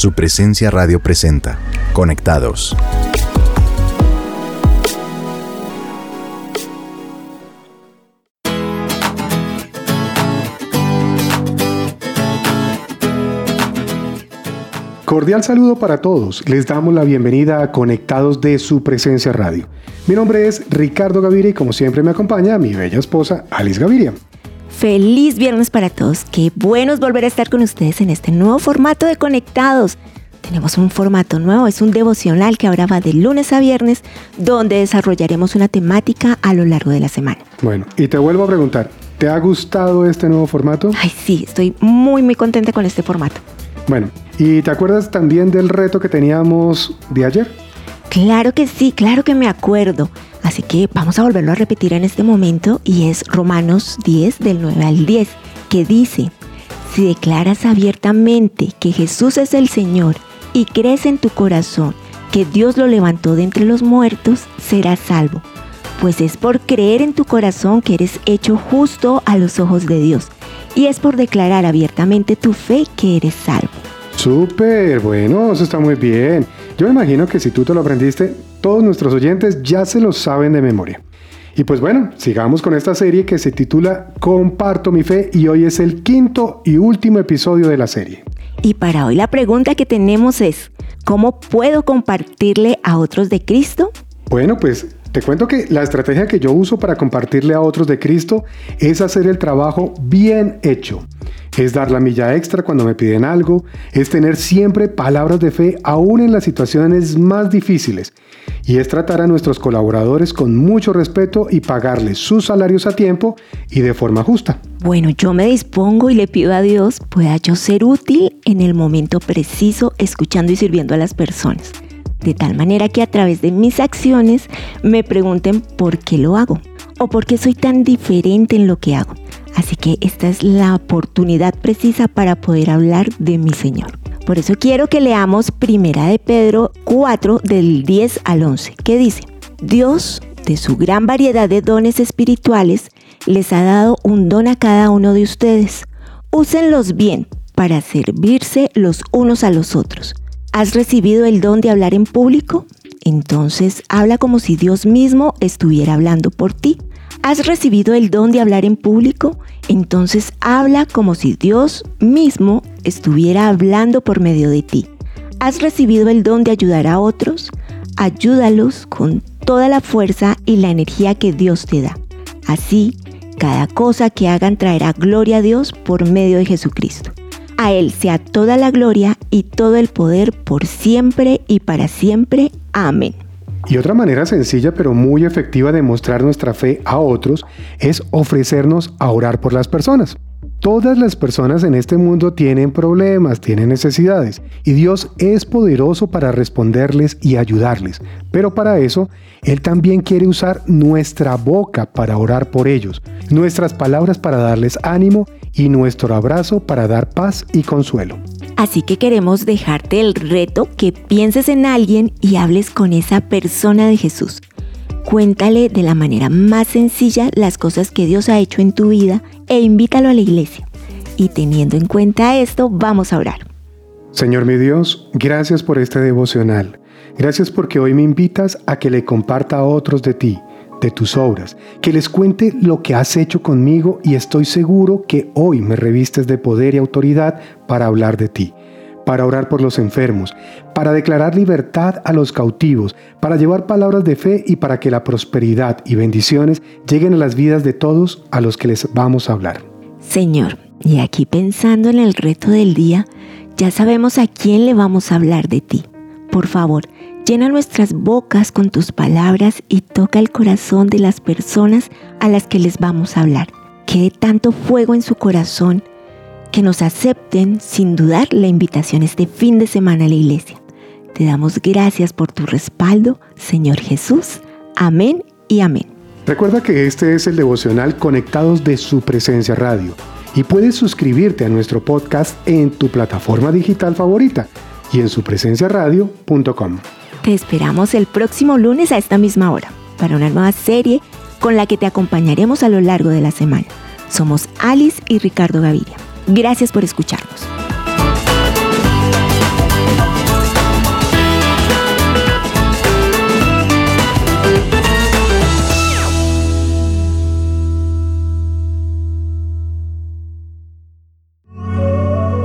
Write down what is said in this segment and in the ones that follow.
Su presencia radio presenta. Conectados. Cordial saludo para todos. Les damos la bienvenida a Conectados de su presencia radio. Mi nombre es Ricardo Gaviria y como siempre me acompaña mi bella esposa Alice Gaviria. Feliz viernes para todos. Qué bueno es volver a estar con ustedes en este nuevo formato de Conectados. Tenemos un formato nuevo, es un devocional que ahora va de lunes a viernes, donde desarrollaremos una temática a lo largo de la semana. Bueno, y te vuelvo a preguntar, ¿te ha gustado este nuevo formato? Ay, sí, estoy muy, muy contenta con este formato. Bueno, ¿y te acuerdas también del reto que teníamos de ayer? Claro que sí, claro que me acuerdo. Así que vamos a volverlo a repetir en este momento y es Romanos 10 del 9 al 10, que dice, si declaras abiertamente que Jesús es el Señor y crees en tu corazón que Dios lo levantó de entre los muertos, serás salvo. Pues es por creer en tu corazón que eres hecho justo a los ojos de Dios. Y es por declarar abiertamente tu fe que eres salvo. Súper, bueno, eso está muy bien. Yo me imagino que si tú te lo aprendiste, todos nuestros oyentes ya se lo saben de memoria. Y pues bueno, sigamos con esta serie que se titula Comparto mi fe y hoy es el quinto y último episodio de la serie. Y para hoy la pregunta que tenemos es, ¿cómo puedo compartirle a otros de Cristo? Bueno, pues te cuento que la estrategia que yo uso para compartirle a otros de Cristo es hacer el trabajo bien hecho. Es dar la milla extra cuando me piden algo, es tener siempre palabras de fe aún en las situaciones más difíciles y es tratar a nuestros colaboradores con mucho respeto y pagarles sus salarios a tiempo y de forma justa. Bueno, yo me dispongo y le pido a Dios pueda yo ser útil en el momento preciso escuchando y sirviendo a las personas de tal manera que a través de mis acciones me pregunten por qué lo hago o por qué soy tan diferente en lo que hago. Así que esta es la oportunidad precisa para poder hablar de mi Señor. Por eso quiero que leamos Primera de Pedro 4 del 10 al 11, que dice, Dios, de su gran variedad de dones espirituales, les ha dado un don a cada uno de ustedes. Úsenlos bien para servirse los unos a los otros ¿Has recibido el don de hablar en público? Entonces habla como si Dios mismo estuviera hablando por ti. ¿Has recibido el don de hablar en público? Entonces habla como si Dios mismo estuviera hablando por medio de ti. ¿Has recibido el don de ayudar a otros? Ayúdalos con toda la fuerza y la energía que Dios te da. Así, cada cosa que hagan traerá gloria a Dios por medio de Jesucristo. A Él sea toda la gloria y todo el poder por siempre y para siempre. Amén. Y otra manera sencilla pero muy efectiva de mostrar nuestra fe a otros es ofrecernos a orar por las personas. Todas las personas en este mundo tienen problemas, tienen necesidades, y Dios es poderoso para responderles y ayudarles. Pero para eso, Él también quiere usar nuestra boca para orar por ellos, nuestras palabras para darles ánimo y nuestro abrazo para dar paz y consuelo. Así que queremos dejarte el reto que pienses en alguien y hables con esa persona de Jesús. Cuéntale de la manera más sencilla las cosas que Dios ha hecho en tu vida e invítalo a la iglesia. Y teniendo en cuenta esto, vamos a orar. Señor mi Dios, gracias por este devocional. Gracias porque hoy me invitas a que le comparta a otros de ti, de tus obras, que les cuente lo que has hecho conmigo y estoy seguro que hoy me revistes de poder y autoridad para hablar de ti para orar por los enfermos, para declarar libertad a los cautivos, para llevar palabras de fe y para que la prosperidad y bendiciones lleguen a las vidas de todos a los que les vamos a hablar. Señor, y aquí pensando en el reto del día, ya sabemos a quién le vamos a hablar de ti. Por favor, llena nuestras bocas con tus palabras y toca el corazón de las personas a las que les vamos a hablar. Quede tanto fuego en su corazón que nos acepten sin dudar la invitación este fin de semana a la iglesia. Te damos gracias por tu respaldo, Señor Jesús. Amén y amén. Recuerda que este es el devocional Conectados de su presencia radio y puedes suscribirte a nuestro podcast en tu plataforma digital favorita y en supresenciaradio.com. Te esperamos el próximo lunes a esta misma hora para una nueva serie con la que te acompañaremos a lo largo de la semana. Somos Alice y Ricardo Gaviria. Gracias por escucharnos.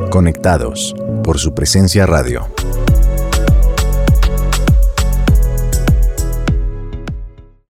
Conectados por su presencia radio.